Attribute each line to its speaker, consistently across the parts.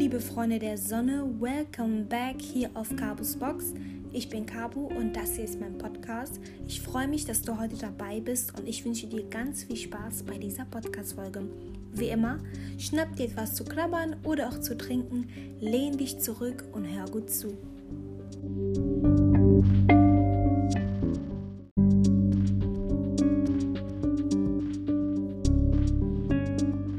Speaker 1: liebe Freunde der Sonne, welcome back hier auf Cabos Box. Ich bin Cabo und das hier ist mein Podcast. Ich freue mich, dass du heute dabei bist und ich wünsche dir ganz viel Spaß bei dieser Podcast-Folge. Wie immer, schnapp dir etwas zu knabbern oder auch zu trinken, lehn dich zurück und hör gut zu.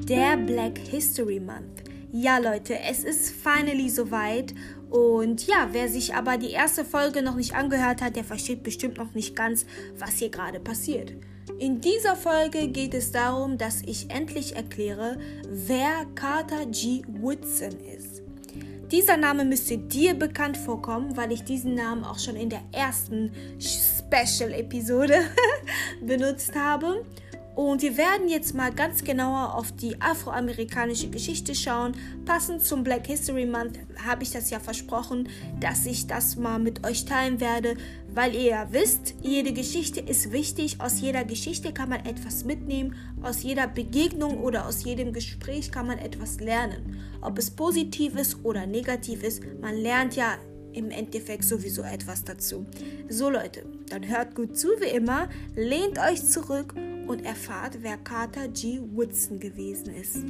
Speaker 1: Der Black History Month. Ja, Leute, es ist finally soweit. Und ja, wer sich aber die erste Folge noch nicht angehört hat, der versteht bestimmt noch nicht ganz, was hier gerade passiert. In dieser Folge geht es darum, dass ich endlich erkläre, wer Carter G. Woodson ist. Dieser Name müsste dir bekannt vorkommen, weil ich diesen Namen auch schon in der ersten Special-Episode benutzt habe. Und wir werden jetzt mal ganz genauer auf die afroamerikanische Geschichte schauen. Passend zum Black History Month habe ich das ja versprochen, dass ich das mal mit euch teilen werde, weil ihr ja wisst, jede Geschichte ist wichtig. Aus jeder Geschichte kann man etwas mitnehmen. Aus jeder Begegnung oder aus jedem Gespräch kann man etwas lernen. Ob es positiv ist oder negativ ist, man lernt ja im Endeffekt sowieso etwas dazu. So Leute, dann hört gut zu wie immer, lehnt euch zurück und erfahrt, wer Carter G. Woodson gewesen ist.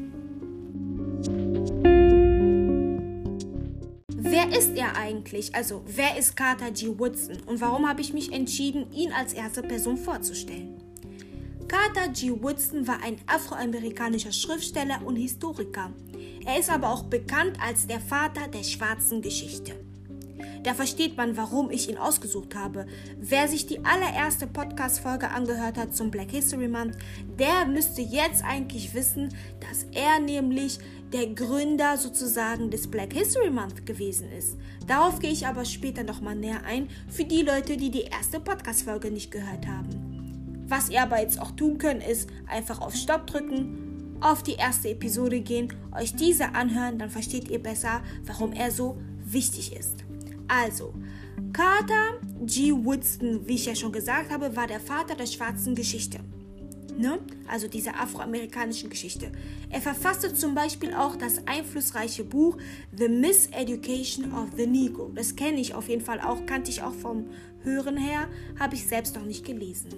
Speaker 1: Wer ist er eigentlich? Also, wer ist Carter G. Woodson und warum habe ich mich entschieden, ihn als erste Person vorzustellen? Carter G. Woodson war ein afroamerikanischer Schriftsteller und Historiker. Er ist aber auch bekannt als der Vater der schwarzen Geschichte. Da versteht man, warum ich ihn ausgesucht habe. Wer sich die allererste Podcast-Folge angehört hat zum Black History Month, der müsste jetzt eigentlich wissen, dass er nämlich der Gründer sozusagen des Black History Month gewesen ist. Darauf gehe ich aber später nochmal näher ein, für die Leute, die die erste Podcast-Folge nicht gehört haben. Was ihr aber jetzt auch tun könnt, ist einfach auf Stopp drücken, auf die erste Episode gehen, euch diese anhören, dann versteht ihr besser, warum er so wichtig ist. Also, Carter G. Woodson, wie ich ja schon gesagt habe, war der Vater der schwarzen Geschichte. Ne? Also dieser afroamerikanischen Geschichte. Er verfasste zum Beispiel auch das einflussreiche Buch The Miseducation of the Negro. Das kenne ich auf jeden Fall auch, kannte ich auch vom Hören her, habe ich selbst noch nicht gelesen.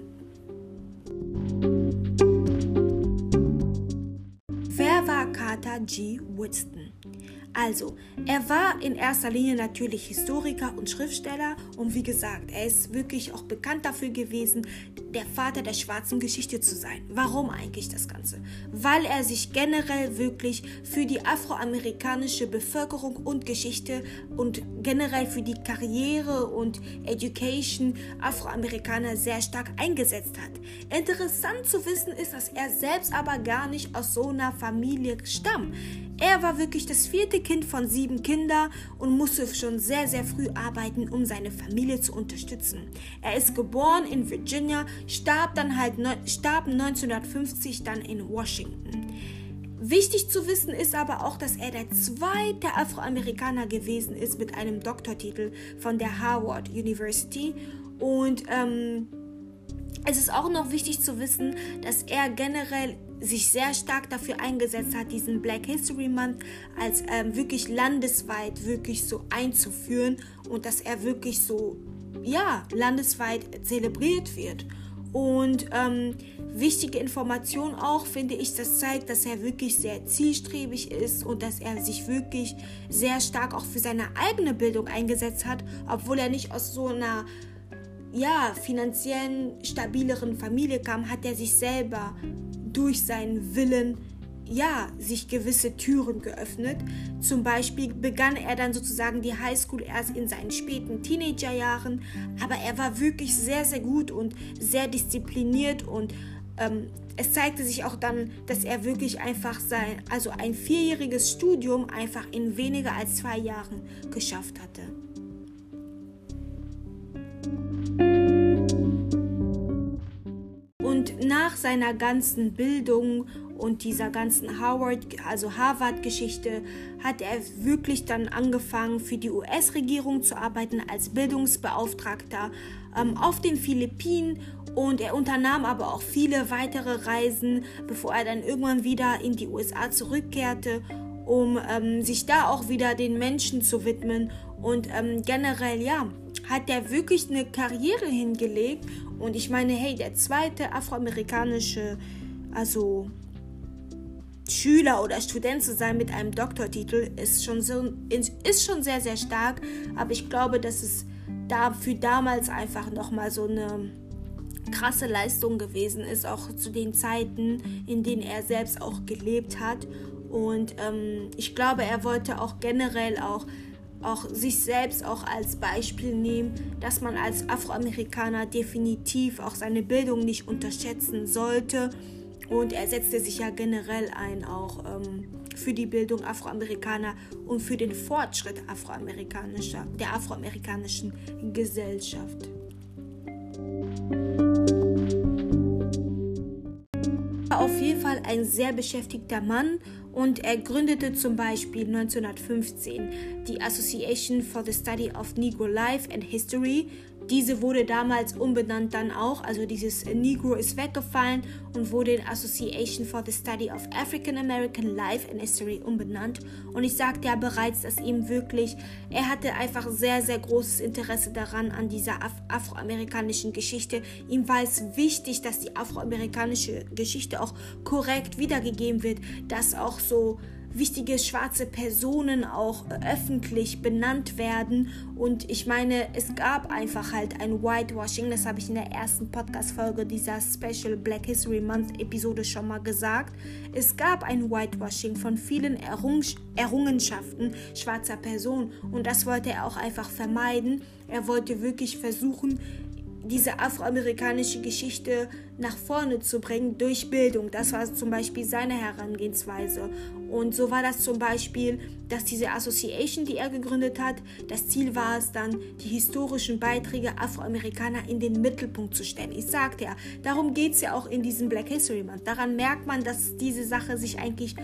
Speaker 1: Wer war Carter G. Woodson? Also, er war in erster Linie natürlich Historiker und Schriftsteller und wie gesagt, er ist wirklich auch bekannt dafür gewesen, der Vater der schwarzen Geschichte zu sein. Warum eigentlich das Ganze? Weil er sich generell wirklich für die afroamerikanische Bevölkerung und Geschichte und generell für die Karriere und Education Afroamerikaner sehr stark eingesetzt hat. Interessant zu wissen ist, dass er selbst aber gar nicht aus so einer Familie stammt. Er war wirklich das vierte Kind von sieben Kindern und musste schon sehr, sehr früh arbeiten, um seine Familie zu unterstützen. Er ist geboren in Virginia, starb dann halt starb 1950 dann in Washington. Wichtig zu wissen ist aber auch, dass er der zweite Afroamerikaner gewesen ist mit einem Doktortitel von der Harvard University und ähm, es ist auch noch wichtig zu wissen, dass er generell sich sehr stark dafür eingesetzt hat, diesen Black History Month als ähm, wirklich landesweit wirklich so einzuführen und dass er wirklich so, ja, landesweit zelebriert wird. Und ähm, wichtige Information auch, finde ich, das zeigt, dass er wirklich sehr zielstrebig ist und dass er sich wirklich sehr stark auch für seine eigene Bildung eingesetzt hat, obwohl er nicht aus so einer ja, finanziellen, stabileren Familie kam, hat er sich selber durch seinen Willen ja, sich gewisse Türen geöffnet. Zum Beispiel begann er dann sozusagen die Highschool erst in seinen späten Teenagerjahren, aber er war wirklich sehr, sehr gut und sehr diszipliniert und ähm, es zeigte sich auch dann, dass er wirklich einfach sein, also ein vierjähriges Studium einfach in weniger als zwei Jahren geschafft hatte. Seiner ganzen Bildung und dieser ganzen Howard, also Harvard-Geschichte, hat er wirklich dann angefangen, für die US-Regierung zu arbeiten als Bildungsbeauftragter ähm, auf den Philippinen und er unternahm aber auch viele weitere Reisen, bevor er dann irgendwann wieder in die USA zurückkehrte um ähm, sich da auch wieder den Menschen zu widmen. Und ähm, generell, ja, hat er wirklich eine Karriere hingelegt. Und ich meine, hey, der zweite afroamerikanische, also Schüler oder Student zu sein mit einem Doktortitel ist schon so ist schon sehr sehr stark, aber ich glaube, dass es da für damals einfach noch mal so eine krasse Leistung gewesen ist, auch zu den Zeiten, in denen er selbst auch gelebt hat. Und ähm, ich glaube, er wollte auch generell auch auch sich selbst auch als Beispiel nehmen, dass man als Afroamerikaner definitiv auch seine Bildung nicht unterschätzen sollte. Und er setzte sich ja generell ein, auch ähm, für die Bildung Afroamerikaner und für den Fortschritt afroamerikanischer, der afroamerikanischen Gesellschaft. Auf jeden Fall ein sehr beschäftigter Mann und er gründete zum Beispiel 1915 die Association for the Study of Negro Life and History, diese wurde damals umbenannt dann auch, also dieses Negro ist weggefallen und wurde in Association for the Study of African American Life and History umbenannt. Und ich sagte ja bereits, dass ihm wirklich, er hatte einfach sehr, sehr großes Interesse daran, an dieser Af afroamerikanischen Geschichte. Ihm war es wichtig, dass die afroamerikanische Geschichte auch korrekt wiedergegeben wird, dass auch so wichtige schwarze Personen auch öffentlich benannt werden. Und ich meine, es gab einfach halt ein Whitewashing. Das habe ich in der ersten Podcast-Folge dieser Special Black History Month Episode schon mal gesagt. Es gab ein Whitewashing von vielen Errung Errungenschaften schwarzer Personen. Und das wollte er auch einfach vermeiden. Er wollte wirklich versuchen, diese afroamerikanische Geschichte nach vorne zu bringen durch Bildung. Das war zum Beispiel seine Herangehensweise. Und so war das zum Beispiel, dass diese Association, die er gegründet hat, das Ziel war es dann, die historischen Beiträge Afroamerikaner in den Mittelpunkt zu stellen. Ich sagte ja, darum geht es ja auch in diesem Black History Month. Daran merkt man, dass diese Sache sich eigentlich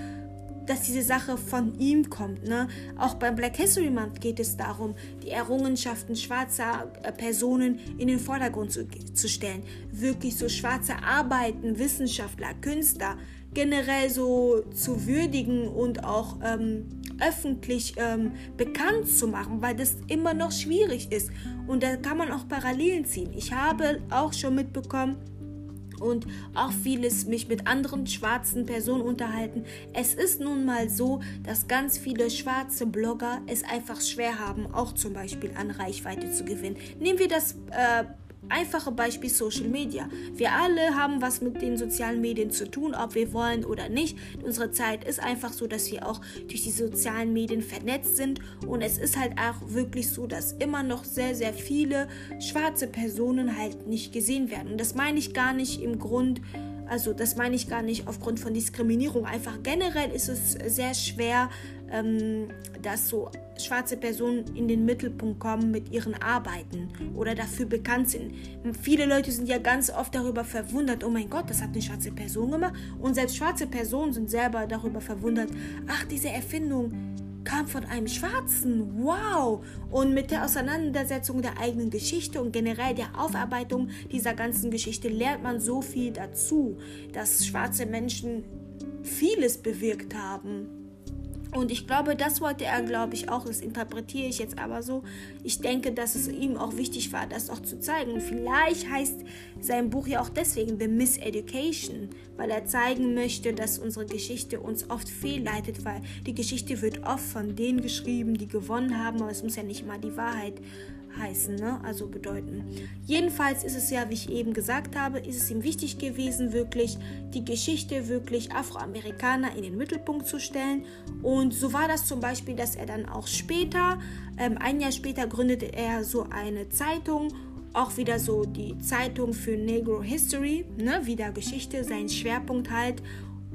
Speaker 1: dass diese Sache von ihm kommt. Ne? Auch beim Black History Month geht es darum, die Errungenschaften schwarzer äh, Personen in den Vordergrund zu, zu stellen. Wirklich so schwarze Arbeiten, Wissenschaftler, Künstler generell so zu würdigen und auch ähm, öffentlich ähm, bekannt zu machen, weil das immer noch schwierig ist. Und da kann man auch Parallelen ziehen. Ich habe auch schon mitbekommen, und auch vieles mich mit anderen schwarzen Personen unterhalten. Es ist nun mal so, dass ganz viele schwarze Blogger es einfach schwer haben, auch zum Beispiel an Reichweite zu gewinnen. Nehmen wir das äh, Einfache Beispiel Social Media. Wir alle haben was mit den sozialen Medien zu tun, ob wir wollen oder nicht. Unsere Zeit ist einfach so, dass wir auch durch die sozialen Medien vernetzt sind. Und es ist halt auch wirklich so, dass immer noch sehr, sehr viele schwarze Personen halt nicht gesehen werden. Und das meine ich gar nicht im Grund, also das meine ich gar nicht aufgrund von Diskriminierung. Einfach generell ist es sehr schwer, ähm, dass so schwarze Personen in den Mittelpunkt kommen mit ihren Arbeiten oder dafür bekannt sind. Viele Leute sind ja ganz oft darüber verwundert, oh mein Gott, das hat eine schwarze Person gemacht. Und selbst schwarze Personen sind selber darüber verwundert, ach, diese Erfindung kam von einem Schwarzen. Wow! Und mit der Auseinandersetzung der eigenen Geschichte und generell der Aufarbeitung dieser ganzen Geschichte lernt man so viel dazu, dass schwarze Menschen vieles bewirkt haben. Und ich glaube, das wollte er, glaube ich, auch. Das interpretiere ich jetzt aber so. Ich denke, dass es ihm auch wichtig war, das auch zu zeigen. Und vielleicht heißt sein Buch ja auch deswegen The Miseducation, weil er zeigen möchte, dass unsere Geschichte uns oft fehlleitet, weil die Geschichte wird oft von denen geschrieben, die gewonnen haben, aber es muss ja nicht mal die Wahrheit sein heißen, ne? also bedeuten. Jedenfalls ist es ja, wie ich eben gesagt habe, ist es ihm wichtig gewesen, wirklich die Geschichte wirklich Afroamerikaner in den Mittelpunkt zu stellen. Und so war das zum Beispiel, dass er dann auch später, ähm, ein Jahr später, gründete er so eine Zeitung auch wieder so die Zeitung für Negro History, ne, wieder Geschichte, sein Schwerpunkt halt.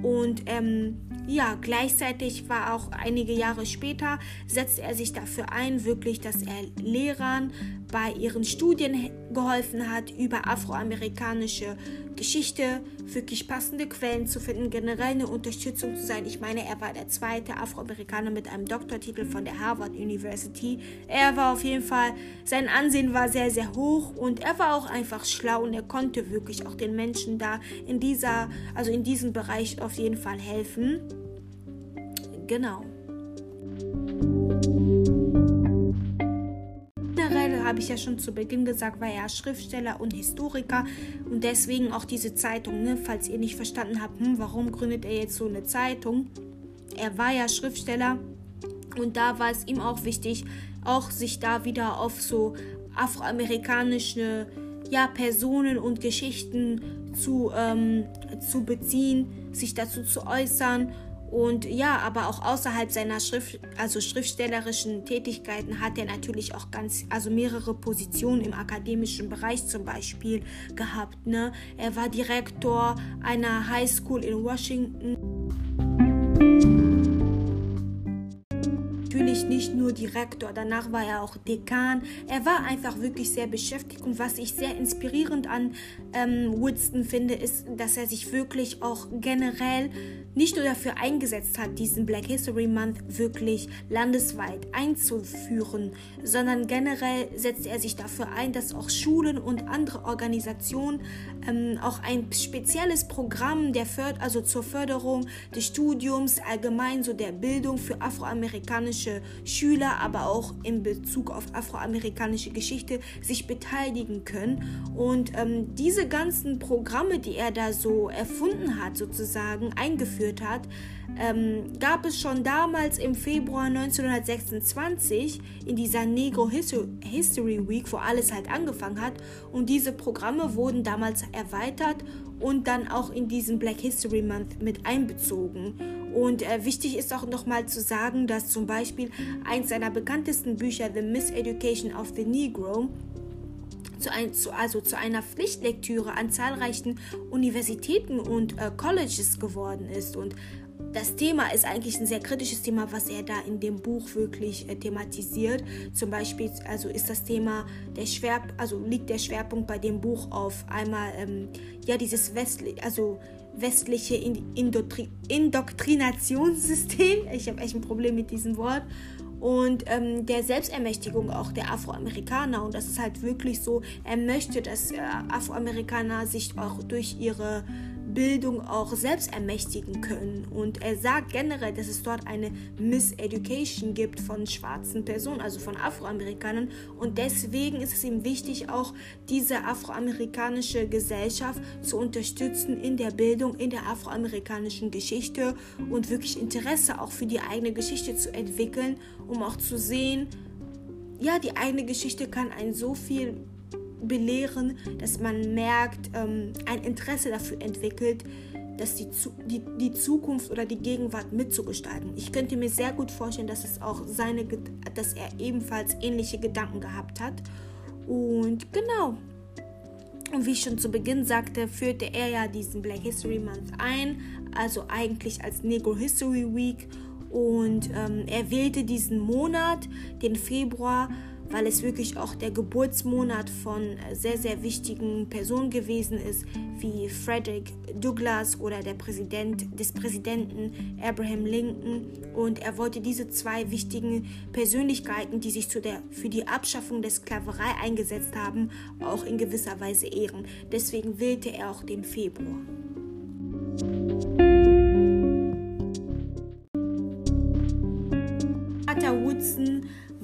Speaker 1: Und ähm, ja, gleichzeitig war auch einige Jahre später, setzte er sich dafür ein, wirklich, dass er Lehrern bei ihren Studien geholfen hat, über afroamerikanische Geschichte wirklich passende Quellen zu finden, generell eine Unterstützung zu sein. Ich meine, er war der zweite Afroamerikaner mit einem Doktortitel von der Harvard University. Er war auf jeden Fall, sein Ansehen war sehr, sehr hoch und er war auch einfach schlau und er konnte wirklich auch den Menschen da in dieser, also in diesem Bereich auf jeden Fall helfen. Genau. Habe ich ja schon zu Beginn gesagt, war er Schriftsteller und Historiker und deswegen auch diese Zeitung, ne? falls ihr nicht verstanden habt, hm, warum gründet er jetzt so eine Zeitung. Er war ja Schriftsteller und da war es ihm auch wichtig, auch sich da wieder auf so afroamerikanische ja, Personen und Geschichten zu, ähm, zu beziehen, sich dazu zu äußern und ja, aber auch außerhalb seiner Schrift, also schriftstellerischen Tätigkeiten hat er natürlich auch ganz, also mehrere Positionen im akademischen Bereich zum Beispiel gehabt. Ne? Er war Direktor einer High School in Washington. Natürlich nicht nur Direktor, danach war er auch Dekan. Er war einfach wirklich sehr beschäftigt und was ich sehr inspirierend an ähm, Woodston finde, ist, dass er sich wirklich auch generell nicht nur dafür eingesetzt hat, diesen Black History Month wirklich landesweit einzuführen, sondern generell setzt er sich dafür ein, dass auch Schulen und andere Organisationen ähm, auch ein spezielles Programm der Förd also zur Förderung des Studiums, allgemein so der Bildung für afroamerikanische Schüler, aber auch in Bezug auf afroamerikanische Geschichte sich beteiligen können. Und ähm, diese ganzen Programme, die er da so erfunden hat, sozusagen eingeführt hat, ähm, gab es schon damals im Februar 1926 in dieser Negro History Week, wo alles halt angefangen hat. Und diese Programme wurden damals erweitert und dann auch in diesen Black History Month mit einbezogen. Und äh, wichtig ist auch nochmal zu sagen, dass zum Beispiel eins seiner bekanntesten Bücher, The Miseducation of the Negro, zu ein, zu, also zu einer Pflichtlektüre an zahlreichen Universitäten und äh, Colleges geworden ist. Und das Thema ist eigentlich ein sehr kritisches Thema, was er da in dem Buch wirklich äh, thematisiert. Zum Beispiel, also ist das Thema der Schwer, also liegt der Schwerpunkt bei dem Buch auf einmal ähm, ja dieses westliche, also westliche Indotri Indoktrinationssystem. Ich habe echt ein Problem mit diesem Wort und ähm, der Selbstermächtigung auch der Afroamerikaner. Und das ist halt wirklich so, er möchte, dass äh, Afroamerikaner sich auch durch ihre Bildung auch selbst ermächtigen können. Und er sagt generell, dass es dort eine Miseducation gibt von schwarzen Personen, also von Afroamerikanern. Und deswegen ist es ihm wichtig, auch diese afroamerikanische Gesellschaft zu unterstützen in der Bildung, in der afroamerikanischen Geschichte und wirklich Interesse auch für die eigene Geschichte zu entwickeln, um auch zu sehen, ja, die eigene Geschichte kann einen so viel belehren, dass man merkt, ähm, ein Interesse dafür entwickelt, dass die, die, die Zukunft oder die Gegenwart mitzugestalten. Ich könnte mir sehr gut vorstellen, dass es auch seine, dass er ebenfalls ähnliche Gedanken gehabt hat. Und genau. Und wie ich schon zu Beginn sagte, führte er ja diesen Black History Month ein, also eigentlich als Negro History Week. Und ähm, er wählte diesen Monat, den Februar, weil es wirklich auch der Geburtsmonat von äh, sehr, sehr wichtigen Personen gewesen ist, wie Frederick Douglass oder der Präsident des Präsidenten Abraham Lincoln. Und er wollte diese zwei wichtigen Persönlichkeiten, die sich der, für die Abschaffung der Sklaverei eingesetzt haben, auch in gewisser Weise ehren. Deswegen wählte er auch den Februar.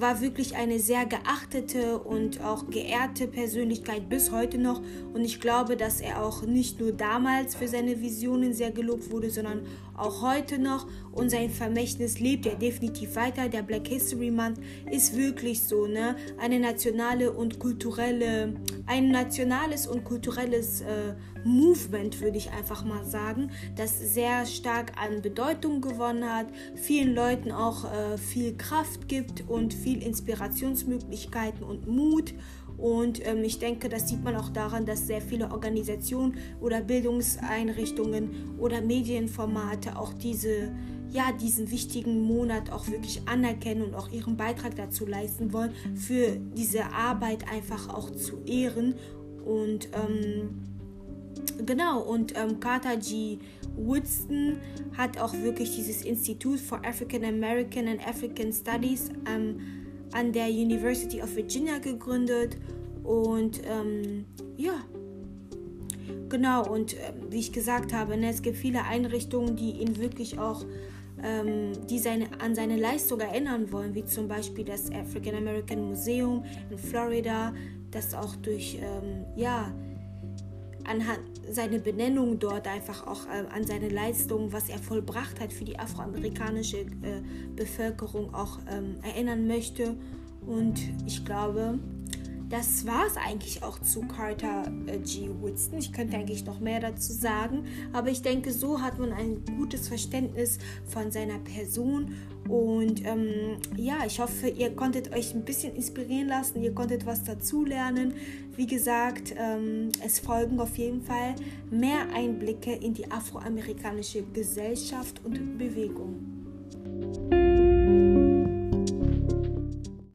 Speaker 1: War wirklich eine sehr geachtete und auch geehrte Persönlichkeit bis heute noch. Und ich glaube, dass er auch nicht nur damals für seine Visionen sehr gelobt wurde, sondern auch heute noch. Und sein Vermächtnis lebt ja definitiv weiter. Der Black History Month ist wirklich so, ne? Eine nationale und kulturelle, ein nationales und kulturelles äh, Movement, würde ich einfach mal sagen, das sehr stark an Bedeutung gewonnen hat, vielen Leuten auch äh, viel Kraft gibt und viel Inspirationsmöglichkeiten und Mut. Und ähm, ich denke, das sieht man auch daran, dass sehr viele Organisationen oder Bildungseinrichtungen oder Medienformate auch diese, ja, diesen wichtigen Monat auch wirklich anerkennen und auch ihren Beitrag dazu leisten wollen, für diese Arbeit einfach auch zu ehren. Und ähm, genau, und ähm, Carter G. Woodston hat auch wirklich dieses Institut for African American and African Studies ähm, an der University of Virginia gegründet. Und ähm, ja, genau, und äh, wie ich gesagt habe, ne, es gibt viele Einrichtungen, die ihn wirklich auch ähm, die seine, an seine Leistung erinnern wollen, wie zum Beispiel das African American Museum in Florida, das auch durch, ähm, ja, anhand seiner Benennung dort einfach auch äh, an seine Leistung, was er vollbracht hat für die afroamerikanische äh, Bevölkerung auch ähm, erinnern möchte. Und ich glaube, das war es eigentlich auch zu Carter äh, G. Woodson. Ich könnte eigentlich noch mehr dazu sagen, aber ich denke, so hat man ein gutes Verständnis von seiner Person. Und ähm, ja, ich hoffe, ihr konntet euch ein bisschen inspirieren lassen, ihr konntet was dazulernen. Wie gesagt, ähm, es folgen auf jeden Fall mehr Einblicke in die afroamerikanische Gesellschaft und Bewegung.